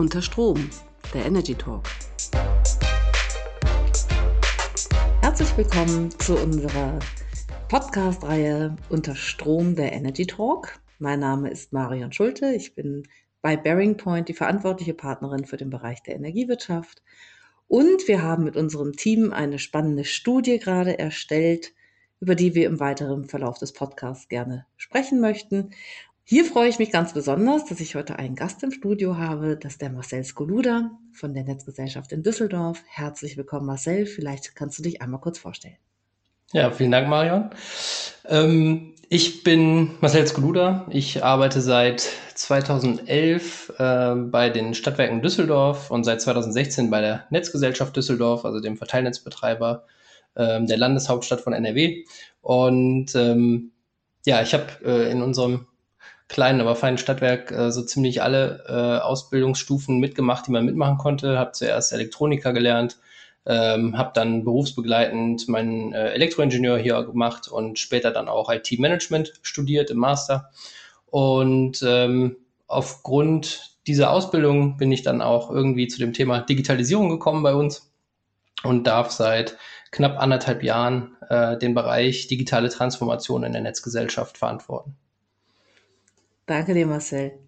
Unter Strom, der Energy Talk. Herzlich willkommen zu unserer Podcast-Reihe Unter Strom, der Energy Talk. Mein Name ist Marion Schulte. Ich bin bei Bearing Point die verantwortliche Partnerin für den Bereich der Energiewirtschaft. Und wir haben mit unserem Team eine spannende Studie gerade erstellt, über die wir im weiteren Verlauf des Podcasts gerne sprechen möchten. Hier freue ich mich ganz besonders, dass ich heute einen Gast im Studio habe, das ist der Marcel Skoluda von der Netzgesellschaft in Düsseldorf. Herzlich willkommen, Marcel. Vielleicht kannst du dich einmal kurz vorstellen. Ja, vielen Dank, Marion. Ähm, ich bin Marcel Skoluda. Ich arbeite seit 2011 äh, bei den Stadtwerken Düsseldorf und seit 2016 bei der Netzgesellschaft Düsseldorf, also dem Verteilnetzbetreiber äh, der Landeshauptstadt von NRW. Und ähm, ja, ich habe äh, in unserem kleinen, aber feinen Stadtwerk äh, so ziemlich alle äh, Ausbildungsstufen mitgemacht, die man mitmachen konnte. Habe zuerst Elektroniker gelernt, ähm, habe dann berufsbegleitend meinen äh, Elektroingenieur hier gemacht und später dann auch IT-Management studiert im Master. Und ähm, aufgrund dieser Ausbildung bin ich dann auch irgendwie zu dem Thema Digitalisierung gekommen bei uns und darf seit knapp anderthalb Jahren äh, den Bereich digitale Transformation in der Netzgesellschaft verantworten. Danke dir, Marcel.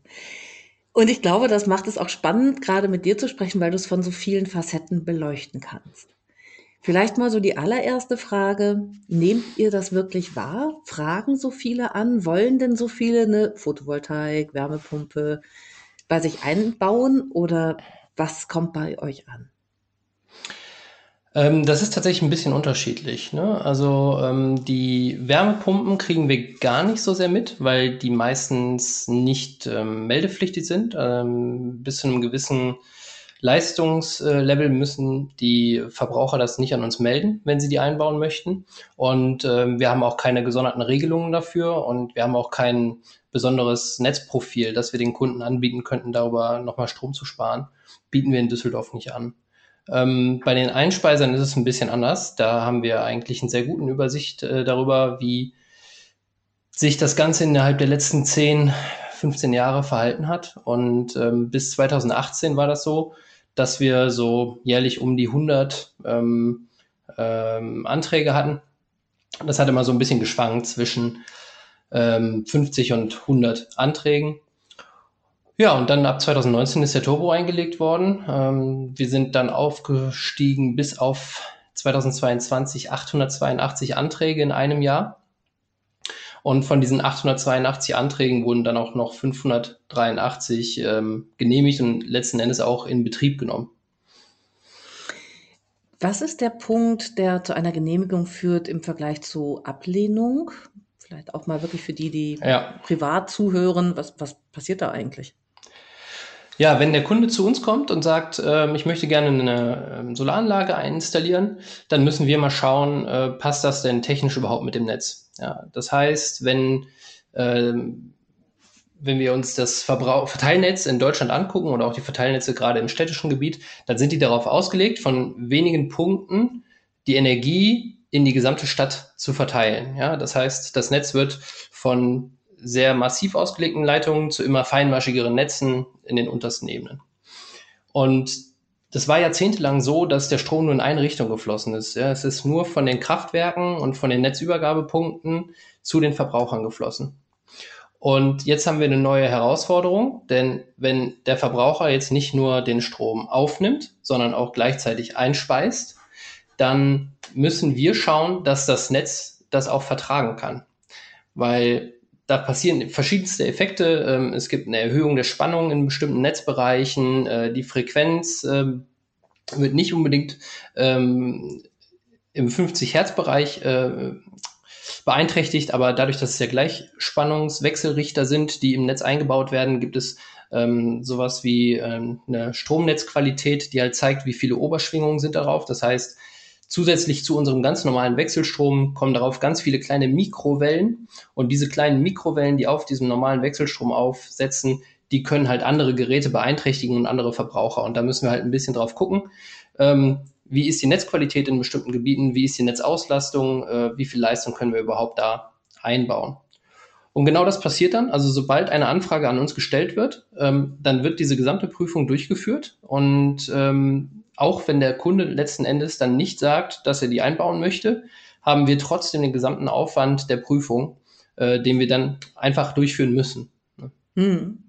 Und ich glaube, das macht es auch spannend, gerade mit dir zu sprechen, weil du es von so vielen Facetten beleuchten kannst. Vielleicht mal so die allererste Frage. Nehmt ihr das wirklich wahr? Fragen so viele an? Wollen denn so viele eine Photovoltaik, Wärmepumpe bei sich einbauen? Oder was kommt bei euch an? Ähm, das ist tatsächlich ein bisschen unterschiedlich. Ne? Also ähm, die Wärmepumpen kriegen wir gar nicht so sehr mit, weil die meistens nicht ähm, meldepflichtig sind. Ähm, bis zu einem gewissen Leistungslevel müssen die Verbraucher das nicht an uns melden, wenn sie die einbauen möchten. Und ähm, wir haben auch keine gesonderten Regelungen dafür und wir haben auch kein besonderes Netzprofil, das wir den Kunden anbieten könnten, darüber nochmal Strom zu sparen. Bieten wir in Düsseldorf nicht an. Ähm, bei den Einspeisern ist es ein bisschen anders. Da haben wir eigentlich einen sehr guten Übersicht äh, darüber, wie sich das Ganze innerhalb der letzten 10, 15 Jahre verhalten hat. Und ähm, bis 2018 war das so, dass wir so jährlich um die 100 ähm, ähm, Anträge hatten. Das hat immer so ein bisschen geschwankt zwischen ähm, 50 und 100 Anträgen. Ja, und dann ab 2019 ist der Turbo eingelegt worden. Ähm, wir sind dann aufgestiegen bis auf 2022 882 Anträge in einem Jahr. Und von diesen 882 Anträgen wurden dann auch noch 583 ähm, genehmigt und letzten Endes auch in Betrieb genommen. Was ist der Punkt, der zu einer Genehmigung führt im Vergleich zu Ablehnung? Vielleicht auch mal wirklich für die, die ja. privat zuhören. Was, was passiert da eigentlich? Ja, wenn der Kunde zu uns kommt und sagt, äh, ich möchte gerne eine äh, Solaranlage einstallieren, dann müssen wir mal schauen, äh, passt das denn technisch überhaupt mit dem Netz? Ja, das heißt, wenn, ähm, wenn wir uns das Verbrauch Verteilnetz in Deutschland angucken oder auch die Verteilnetze gerade im städtischen Gebiet, dann sind die darauf ausgelegt, von wenigen Punkten die Energie in die gesamte Stadt zu verteilen. Ja, das heißt, das Netz wird von sehr massiv ausgelegten Leitungen zu immer feinmaschigeren Netzen in den untersten Ebenen. Und das war jahrzehntelang so, dass der Strom nur in eine Richtung geflossen ist. Ja, es ist nur von den Kraftwerken und von den Netzübergabepunkten zu den Verbrauchern geflossen. Und jetzt haben wir eine neue Herausforderung, denn wenn der Verbraucher jetzt nicht nur den Strom aufnimmt, sondern auch gleichzeitig einspeist, dann müssen wir schauen, dass das Netz das auch vertragen kann. Weil da passieren verschiedenste Effekte. Ähm, es gibt eine Erhöhung der Spannung in bestimmten Netzbereichen. Äh, die Frequenz ähm, wird nicht unbedingt ähm, im 50 Hertz Bereich äh, beeinträchtigt, aber dadurch, dass es ja Gleichspannungswechselrichter sind, die im Netz eingebaut werden, gibt es ähm, sowas wie ähm, eine Stromnetzqualität, die halt zeigt, wie viele Oberschwingungen sind darauf. Das heißt, Zusätzlich zu unserem ganz normalen Wechselstrom kommen darauf ganz viele kleine Mikrowellen und diese kleinen Mikrowellen, die auf diesem normalen Wechselstrom aufsetzen, die können halt andere Geräte beeinträchtigen und andere Verbraucher. Und da müssen wir halt ein bisschen drauf gucken. Ähm, wie ist die Netzqualität in bestimmten Gebieten? Wie ist die Netzauslastung? Äh, wie viel Leistung können wir überhaupt da einbauen? Und genau das passiert dann. Also sobald eine Anfrage an uns gestellt wird, ähm, dann wird diese gesamte Prüfung durchgeführt. Und ähm, auch wenn der Kunde letzten Endes dann nicht sagt, dass er die einbauen möchte, haben wir trotzdem den gesamten Aufwand der Prüfung, äh, den wir dann einfach durchführen müssen. Hm.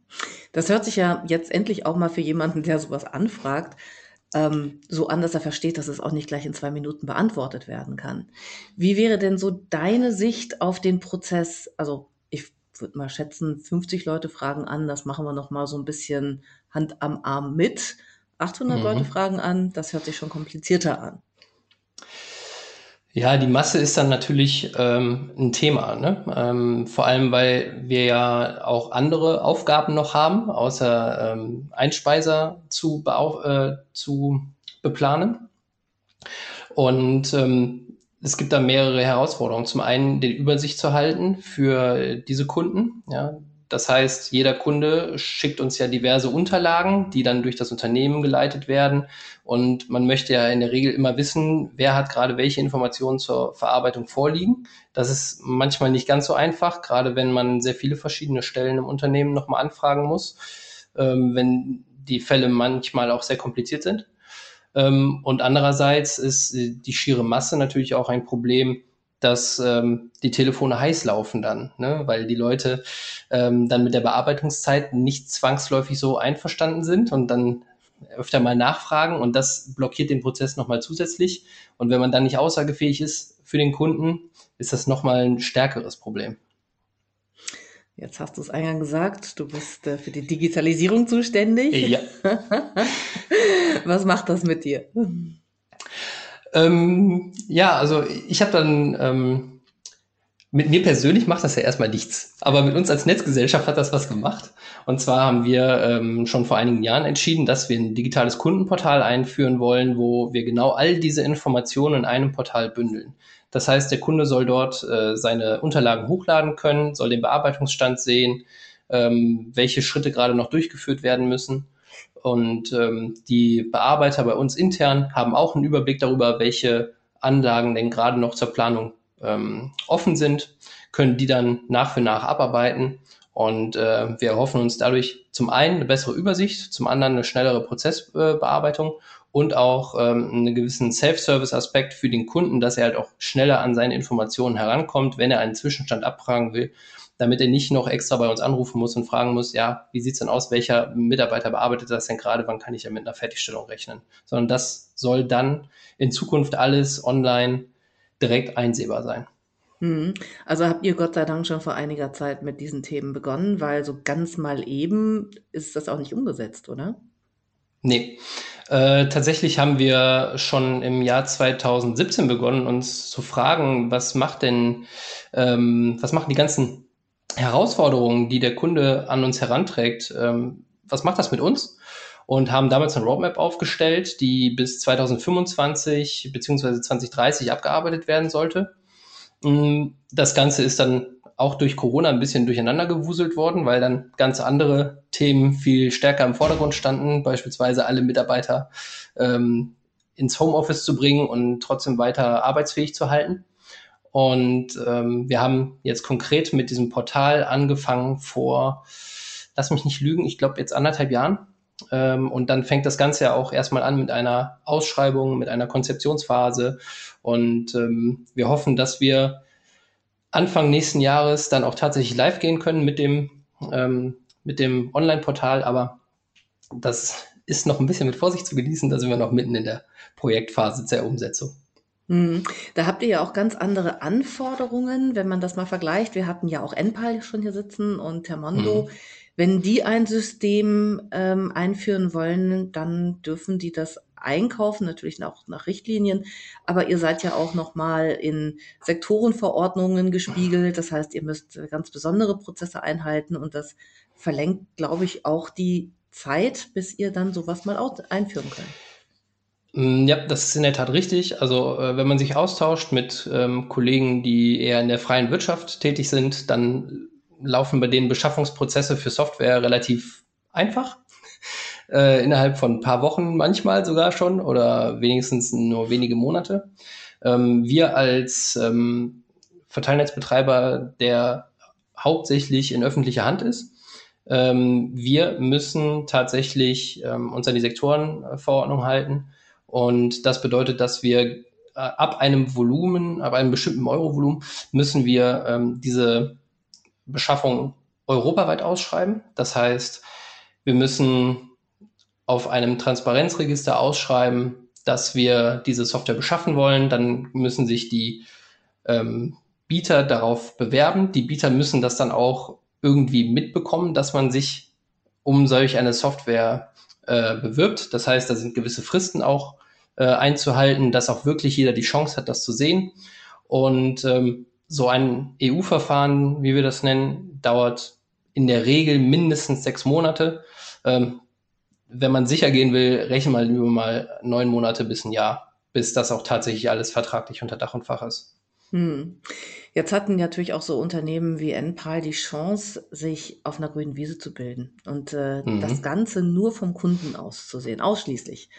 Das hört sich ja jetzt endlich auch mal für jemanden, der sowas anfragt, ähm, so an, dass er versteht, dass es auch nicht gleich in zwei Minuten beantwortet werden kann. Wie wäre denn so deine Sicht auf den Prozess? Also ich würde mal schätzen, 50 Leute fragen an, das machen wir noch mal so ein bisschen Hand am Arm mit. 800 mhm. Leute fragen an, das hört sich schon komplizierter an. Ja, die Masse ist dann natürlich ähm, ein Thema, ne? Ähm, vor allem, weil wir ja auch andere Aufgaben noch haben, außer ähm, Einspeiser zu, äh, zu beplanen. Und ähm, es gibt da mehrere Herausforderungen. Zum einen die Übersicht zu halten für diese Kunden. Ja, das heißt, jeder Kunde schickt uns ja diverse Unterlagen, die dann durch das Unternehmen geleitet werden. Und man möchte ja in der Regel immer wissen, wer hat gerade welche Informationen zur Verarbeitung vorliegen. Das ist manchmal nicht ganz so einfach, gerade wenn man sehr viele verschiedene Stellen im Unternehmen nochmal anfragen muss, ähm, wenn die Fälle manchmal auch sehr kompliziert sind. Ähm, und andererseits ist die schiere Masse natürlich auch ein Problem, dass ähm, die Telefone heiß laufen dann, ne? weil die Leute ähm, dann mit der Bearbeitungszeit nicht zwangsläufig so einverstanden sind und dann öfter mal nachfragen und das blockiert den Prozess nochmal zusätzlich. Und wenn man dann nicht aussagefähig ist für den Kunden, ist das nochmal ein stärkeres Problem. Jetzt hast du es eingangs gesagt, du bist äh, für die Digitalisierung zuständig. Ja. Was macht das mit dir? Ähm, ja, also ich habe dann ähm, mit mir persönlich macht das ja erstmal nichts, aber mit uns als Netzgesellschaft hat das was gemacht. Und zwar haben wir ähm, schon vor einigen Jahren entschieden, dass wir ein digitales Kundenportal einführen wollen, wo wir genau all diese Informationen in einem Portal bündeln. Das heißt, der Kunde soll dort äh, seine Unterlagen hochladen können, soll den Bearbeitungsstand sehen, ähm, welche Schritte gerade noch durchgeführt werden müssen und ähm, die Bearbeiter bei uns intern haben auch einen Überblick darüber, welche Anlagen denn gerade noch zur Planung ähm, offen sind, können die dann nach für nach abarbeiten. Und äh, wir erhoffen uns dadurch zum einen eine bessere Übersicht, zum anderen eine schnellere Prozessbearbeitung und auch ähm, einen gewissen Self-Service-Aspekt für den Kunden, dass er halt auch schneller an seine Informationen herankommt, wenn er einen Zwischenstand abfragen will damit er nicht noch extra bei uns anrufen muss und fragen muss, ja, wie sieht's denn aus, welcher Mitarbeiter bearbeitet das denn gerade, wann kann ich ja mit einer Fertigstellung rechnen? Sondern das soll dann in Zukunft alles online direkt einsehbar sein. Hm. Also habt ihr Gott sei Dank schon vor einiger Zeit mit diesen Themen begonnen, weil so ganz mal eben ist das auch nicht umgesetzt, oder? Nee. Äh, tatsächlich haben wir schon im Jahr 2017 begonnen, uns zu fragen, was macht denn, ähm, was machen die ganzen Herausforderungen, die der Kunde an uns heranträgt, ähm, was macht das mit uns? Und haben damals eine Roadmap aufgestellt, die bis 2025 beziehungsweise 2030 abgearbeitet werden sollte. Mm, das Ganze ist dann auch durch Corona ein bisschen durcheinander gewuselt worden, weil dann ganz andere Themen viel stärker im Vordergrund standen, beispielsweise alle Mitarbeiter ähm, ins Homeoffice zu bringen und trotzdem weiter arbeitsfähig zu halten. Und ähm, wir haben jetzt konkret mit diesem Portal angefangen vor, lass mich nicht lügen, ich glaube jetzt anderthalb Jahren. Ähm, und dann fängt das Ganze ja auch erstmal an mit einer Ausschreibung, mit einer Konzeptionsphase. Und ähm, wir hoffen, dass wir Anfang nächsten Jahres dann auch tatsächlich live gehen können mit dem, ähm, mit dem Online-Portal. Aber das ist noch ein bisschen mit Vorsicht zu genießen. Da sind wir noch mitten in der Projektphase der Umsetzung. Mhm. Da habt ihr ja auch ganz andere Anforderungen, wenn man das mal vergleicht. Wir hatten ja auch Enpal schon hier sitzen und Termondo. Mhm. Wenn die ein System ähm, einführen wollen, dann dürfen die das einkaufen, natürlich auch nach Richtlinien. Aber ihr seid ja auch nochmal in Sektorenverordnungen gespiegelt. Das heißt, ihr müsst ganz besondere Prozesse einhalten und das verlängert, glaube ich, auch die Zeit, bis ihr dann sowas mal einführen könnt. Mm, ja, das ist in der Tat richtig. Also äh, wenn man sich austauscht mit ähm, Kollegen, die eher in der freien Wirtschaft tätig sind, dann laufen bei denen Beschaffungsprozesse für Software relativ einfach. Äh, innerhalb von ein paar Wochen manchmal sogar schon oder wenigstens nur wenige Monate. Ähm, wir als ähm, Verteilnetzbetreiber, der hauptsächlich in öffentlicher Hand ist. Ähm, wir müssen tatsächlich ähm, uns an die Sektorenverordnung halten. Und das bedeutet, dass wir äh, ab einem Volumen, ab einem bestimmten Eurovolumen, müssen wir ähm, diese Beschaffung europaweit ausschreiben. Das heißt, wir müssen auf einem Transparenzregister ausschreiben, dass wir diese Software beschaffen wollen. Dann müssen sich die ähm, Bieter darauf bewerben. Die Bieter müssen das dann auch irgendwie mitbekommen, dass man sich um solch eine Software äh, bewirbt. Das heißt, da sind gewisse Fristen auch äh, einzuhalten, dass auch wirklich jeder die Chance hat, das zu sehen. Und ähm, so ein EU-Verfahren, wie wir das nennen, dauert in der Regel mindestens sechs Monate. Ähm, wenn man sicher gehen will, rechne mal über mal neun Monate bis ein Jahr, bis das auch tatsächlich alles vertraglich unter Dach und Fach ist. Hm. Jetzt hatten natürlich auch so Unternehmen wie NPAL die Chance, sich auf einer grünen Wiese zu bilden und äh, mhm. das Ganze nur vom Kunden aus zu sehen, ausschließlich.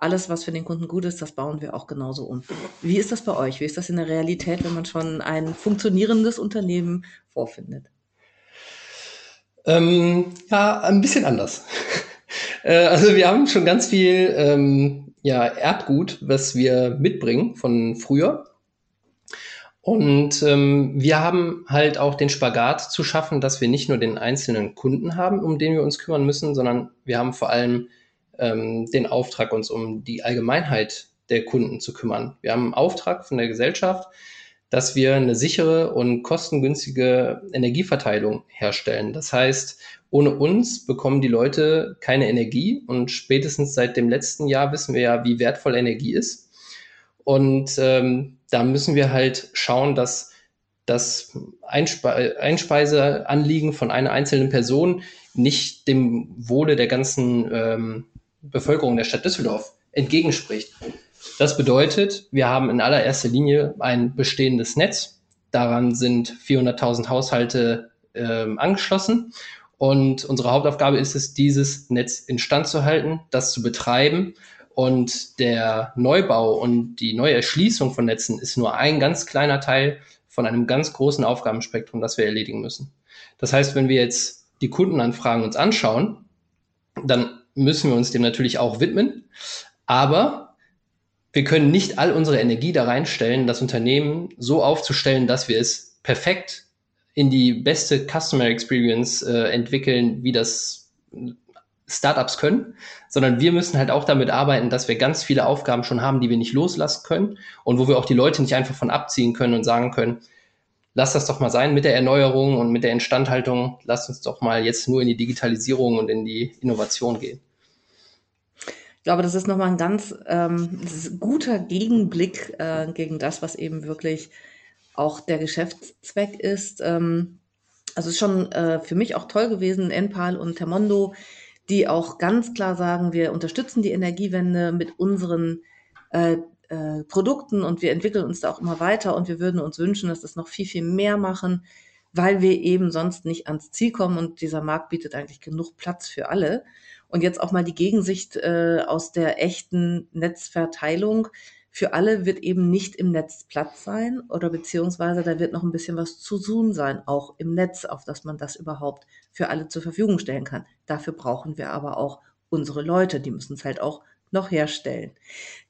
Alles, was für den Kunden gut ist, das bauen wir auch genauso um. Wie ist das bei euch? Wie ist das in der Realität, wenn man schon ein funktionierendes Unternehmen vorfindet? Ähm, ja, ein bisschen anders. Äh, also wir haben schon ganz viel ähm, ja, Erbgut, was wir mitbringen von früher. Und ähm, wir haben halt auch den Spagat zu schaffen, dass wir nicht nur den einzelnen Kunden haben, um den wir uns kümmern müssen, sondern wir haben vor allem ähm, den Auftrag, uns um die Allgemeinheit der Kunden zu kümmern. Wir haben einen Auftrag von der Gesellschaft, dass wir eine sichere und kostengünstige Energieverteilung herstellen. Das heißt, ohne uns bekommen die Leute keine Energie und spätestens seit dem letzten Jahr wissen wir ja, wie wertvoll Energie ist. Und ähm, da müssen wir halt schauen, dass das Einspe Einspeiseanliegen von einer einzelnen Person nicht dem Wohle der ganzen ähm, Bevölkerung der Stadt Düsseldorf entgegenspricht. Das bedeutet, wir haben in allererster Linie ein bestehendes Netz. Daran sind 400.000 Haushalte ähm, angeschlossen und unsere Hauptaufgabe ist es, dieses Netz instand zu halten, das zu betreiben. Und der Neubau und die neue Erschließung von Netzen ist nur ein ganz kleiner Teil von einem ganz großen Aufgabenspektrum, das wir erledigen müssen. Das heißt, wenn wir jetzt die Kundenanfragen uns anschauen, dann müssen wir uns dem natürlich auch widmen. Aber wir können nicht all unsere Energie da reinstellen, das Unternehmen so aufzustellen, dass wir es perfekt in die beste Customer Experience äh, entwickeln, wie das Startups können, sondern wir müssen halt auch damit arbeiten, dass wir ganz viele Aufgaben schon haben, die wir nicht loslassen können und wo wir auch die Leute nicht einfach von abziehen können und sagen können, lass das doch mal sein mit der Erneuerung und mit der Instandhaltung, lass uns doch mal jetzt nur in die Digitalisierung und in die Innovation gehen. Ich glaube, das ist nochmal ein ganz ähm, guter Gegenblick äh, gegen das, was eben wirklich auch der Geschäftszweck ist. Ähm, also ist schon äh, für mich auch toll gewesen, Enpal und Termondo, die auch ganz klar sagen, wir unterstützen die Energiewende mit unseren äh, äh, Produkten und wir entwickeln uns da auch immer weiter und wir würden uns wünschen, dass das noch viel, viel mehr machen, weil wir eben sonst nicht ans Ziel kommen und dieser Markt bietet eigentlich genug Platz für alle. Und jetzt auch mal die Gegensicht äh, aus der echten Netzverteilung für alle wird eben nicht im Netz Platz sein oder beziehungsweise da wird noch ein bisschen was zu tun sein, auch im Netz, auf dass man das überhaupt für alle zur Verfügung stellen kann. Dafür brauchen wir aber auch unsere Leute, die müssen es halt auch noch herstellen.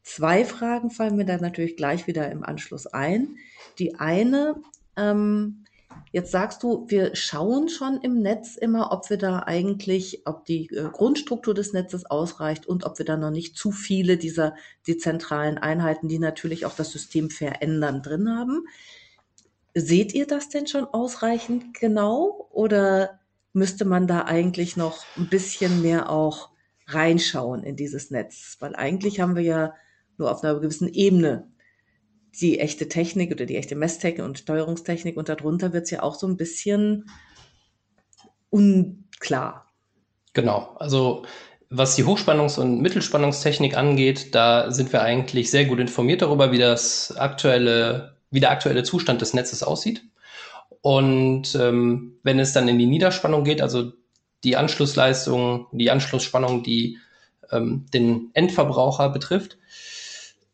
Zwei Fragen fallen mir dann natürlich gleich wieder im Anschluss ein. Die eine, ähm, Jetzt sagst du, wir schauen schon im Netz immer, ob wir da eigentlich, ob die äh, Grundstruktur des Netzes ausreicht und ob wir da noch nicht zu viele dieser dezentralen Einheiten, die natürlich auch das System verändern, drin haben. Seht ihr das denn schon ausreichend genau oder müsste man da eigentlich noch ein bisschen mehr auch reinschauen in dieses Netz? Weil eigentlich haben wir ja nur auf einer gewissen Ebene die echte Technik oder die echte Messtechnik und Steuerungstechnik und darunter wird es ja auch so ein bisschen unklar. Genau, also was die Hochspannungs- und Mittelspannungstechnik angeht, da sind wir eigentlich sehr gut informiert darüber, wie das aktuelle, wie der aktuelle Zustand des Netzes aussieht. Und ähm, wenn es dann in die Niederspannung geht, also die Anschlussleistung, die Anschlussspannung, die ähm, den Endverbraucher betrifft,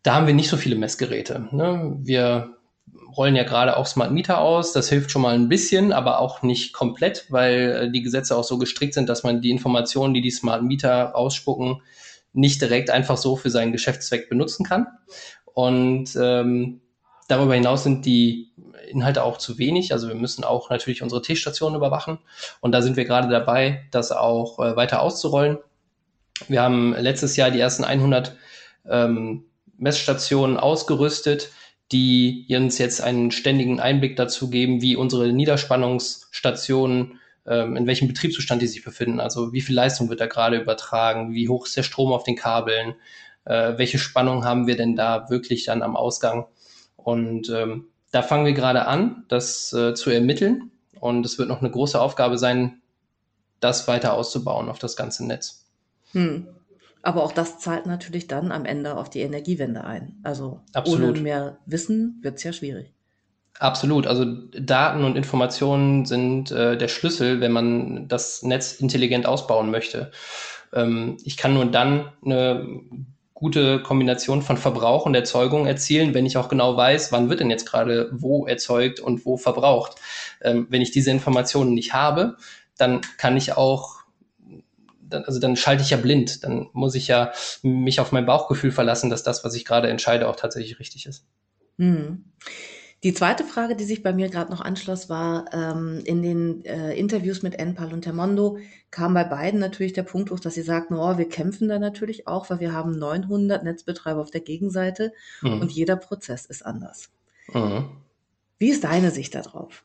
da haben wir nicht so viele Messgeräte. Ne? Wir rollen ja gerade auch Smart Meter aus. Das hilft schon mal ein bisschen, aber auch nicht komplett, weil äh, die Gesetze auch so gestrickt sind, dass man die Informationen, die die Smart Meter ausspucken, nicht direkt einfach so für seinen Geschäftszweck benutzen kann. Und ähm, darüber hinaus sind die Inhalte auch zu wenig. Also wir müssen auch natürlich unsere T-Stationen überwachen. Und da sind wir gerade dabei, das auch äh, weiter auszurollen. Wir haben letztes Jahr die ersten 100 ähm, Messstationen ausgerüstet, die uns jetzt einen ständigen Einblick dazu geben, wie unsere Niederspannungsstationen, ähm, in welchem Betriebszustand die sich befinden. Also wie viel Leistung wird da gerade übertragen, wie hoch ist der Strom auf den Kabeln, äh, welche Spannung haben wir denn da wirklich dann am Ausgang. Und ähm, da fangen wir gerade an, das äh, zu ermitteln. Und es wird noch eine große Aufgabe sein, das weiter auszubauen auf das ganze Netz. Hm. Aber auch das zahlt natürlich dann am Ende auf die Energiewende ein. Also Absolut. ohne mehr Wissen wird es ja schwierig. Absolut. Also Daten und Informationen sind äh, der Schlüssel, wenn man das Netz intelligent ausbauen möchte. Ähm, ich kann nur dann eine gute Kombination von Verbrauch und Erzeugung erzielen, wenn ich auch genau weiß, wann wird denn jetzt gerade wo erzeugt und wo verbraucht. Ähm, wenn ich diese Informationen nicht habe, dann kann ich auch dann, also dann schalte ich ja blind. Dann muss ich ja mich auf mein Bauchgefühl verlassen, dass das, was ich gerade entscheide, auch tatsächlich richtig ist. Hm. Die zweite Frage, die sich bei mir gerade noch anschloss, war ähm, in den äh, Interviews mit Enpal und Termondo kam bei beiden natürlich der Punkt hoch, dass sie sagten, oh, wir kämpfen da natürlich auch, weil wir haben 900 Netzbetreiber auf der Gegenseite mhm. und jeder Prozess ist anders. Mhm. Wie ist deine Sicht darauf?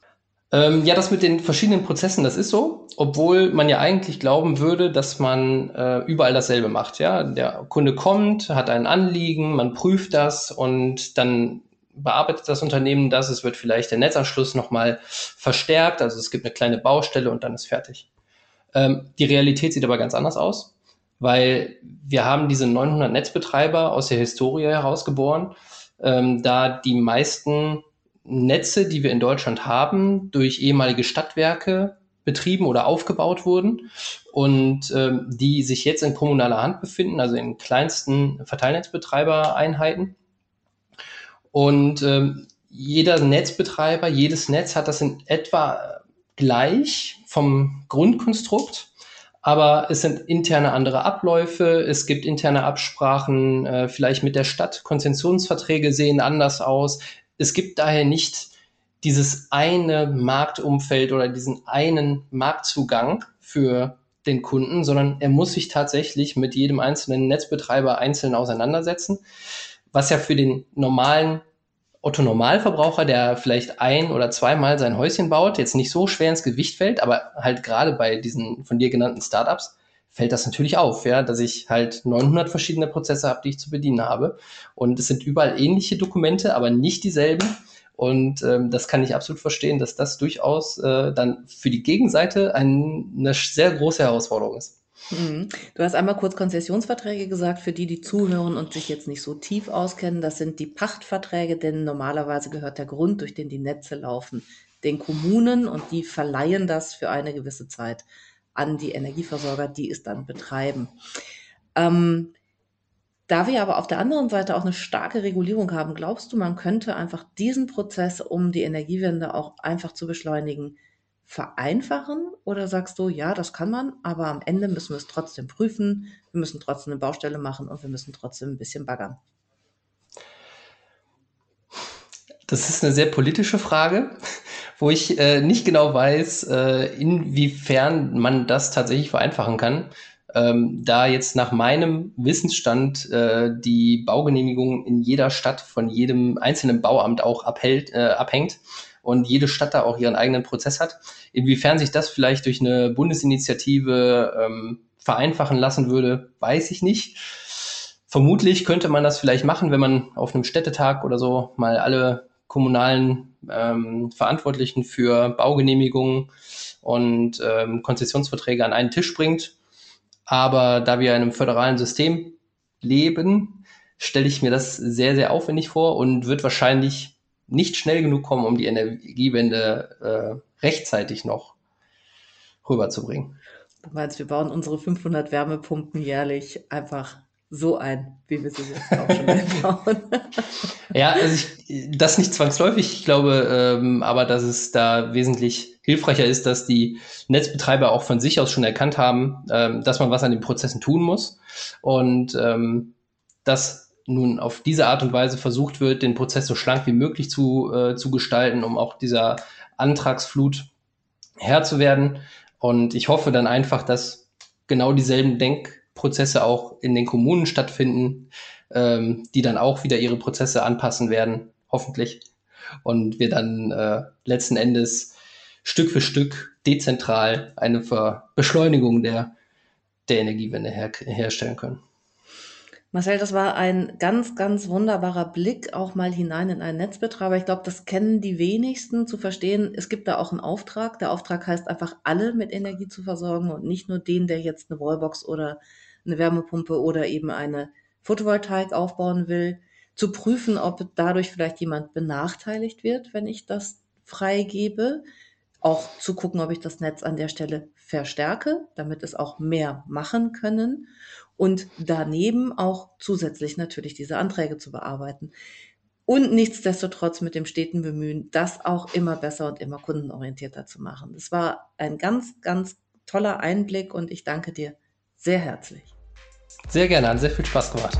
Ähm, ja, das mit den verschiedenen Prozessen, das ist so, obwohl man ja eigentlich glauben würde, dass man äh, überall dasselbe macht. Ja, der Kunde kommt, hat ein Anliegen, man prüft das und dann bearbeitet das Unternehmen das. Es wird vielleicht der Netzanschluss nochmal verstärkt, also es gibt eine kleine Baustelle und dann ist fertig. Ähm, die Realität sieht aber ganz anders aus, weil wir haben diese 900 Netzbetreiber aus der Historie herausgeboren, ähm, da die meisten Netze, die wir in Deutschland haben, durch ehemalige Stadtwerke betrieben oder aufgebaut wurden und ähm, die sich jetzt in kommunaler Hand befinden, also in kleinsten Verteilnetzbetreibereinheiten. Und ähm, jeder Netzbetreiber, jedes Netz hat das in etwa gleich vom Grundkonstrukt, aber es sind interne andere Abläufe, es gibt interne Absprachen, äh, vielleicht mit der Stadt, Konzessionsverträge sehen anders aus, es gibt daher nicht dieses eine Marktumfeld oder diesen einen Marktzugang für den Kunden, sondern er muss sich tatsächlich mit jedem einzelnen Netzbetreiber einzeln auseinandersetzen, was ja für den normalen Otto Normalverbraucher, der vielleicht ein oder zweimal sein Häuschen baut, jetzt nicht so schwer ins Gewicht fällt, aber halt gerade bei diesen von dir genannten Startups fällt das natürlich auf, ja, dass ich halt 900 verschiedene Prozesse habe, die ich zu bedienen habe. Und es sind überall ähnliche Dokumente, aber nicht dieselben. Und ähm, das kann ich absolut verstehen, dass das durchaus äh, dann für die Gegenseite ein, eine sehr große Herausforderung ist. Mhm. Du hast einmal kurz Konzessionsverträge gesagt, für die, die zuhören und sich jetzt nicht so tief auskennen. Das sind die Pachtverträge, denn normalerweise gehört der Grund, durch den die Netze laufen, den Kommunen und die verleihen das für eine gewisse Zeit an die Energieversorger, die es dann betreiben. Ähm, da wir aber auf der anderen Seite auch eine starke Regulierung haben, glaubst du, man könnte einfach diesen Prozess, um die Energiewende auch einfach zu beschleunigen, vereinfachen? Oder sagst du, ja, das kann man, aber am Ende müssen wir es trotzdem prüfen, wir müssen trotzdem eine Baustelle machen und wir müssen trotzdem ein bisschen baggern? Das ist eine sehr politische Frage wo ich äh, nicht genau weiß, äh, inwiefern man das tatsächlich vereinfachen kann. Ähm, da jetzt nach meinem Wissensstand äh, die Baugenehmigung in jeder Stadt von jedem einzelnen Bauamt auch abhält, äh, abhängt und jede Stadt da auch ihren eigenen Prozess hat. Inwiefern sich das vielleicht durch eine Bundesinitiative ähm, vereinfachen lassen würde, weiß ich nicht. Vermutlich könnte man das vielleicht machen, wenn man auf einem Städtetag oder so mal alle kommunalen ähm, Verantwortlichen für Baugenehmigungen und ähm, Konzessionsverträge an einen Tisch bringt. Aber da wir in einem föderalen System leben, stelle ich mir das sehr, sehr aufwendig vor und wird wahrscheinlich nicht schnell genug kommen, um die Energiewende äh, rechtzeitig noch rüberzubringen. Du meinst, wir bauen unsere 500 Wärmepumpen jährlich einfach so ein, wie wir sie jetzt auch schon einbauen. Ja, also ich, das nicht zwangsläufig. Ich glaube ähm, aber, dass es da wesentlich hilfreicher ist, dass die Netzbetreiber auch von sich aus schon erkannt haben, ähm, dass man was an den Prozessen tun muss und ähm, dass nun auf diese Art und Weise versucht wird, den Prozess so schlank wie möglich zu, äh, zu gestalten, um auch dieser Antragsflut Herr zu werden. Und ich hoffe dann einfach, dass genau dieselben Denkprozesse auch in den Kommunen stattfinden, ähm, die dann auch wieder ihre Prozesse anpassen werden, hoffentlich. Und wir dann äh, letzten Endes Stück für Stück dezentral eine Beschleunigung der, der Energiewende her herstellen können. Marcel, das war ein ganz, ganz wunderbarer Blick auch mal hinein in einen Netzbetreiber. Ich glaube, das kennen die wenigsten zu verstehen. Es gibt da auch einen Auftrag. Der Auftrag heißt einfach, alle mit Energie zu versorgen und nicht nur den, der jetzt eine Wallbox oder eine Wärmepumpe oder eben eine Photovoltaik aufbauen will. Zu prüfen, ob dadurch vielleicht jemand benachteiligt wird, wenn ich das freigebe. Auch zu gucken, ob ich das Netz an der Stelle verstärke, damit es auch mehr machen können und daneben auch zusätzlich natürlich diese Anträge zu bearbeiten. Und nichtsdestotrotz mit dem steten Bemühen, das auch immer besser und immer kundenorientierter zu machen. Das war ein ganz, ganz toller Einblick und ich danke dir sehr herzlich. Sehr gerne, hat sehr viel Spaß gemacht.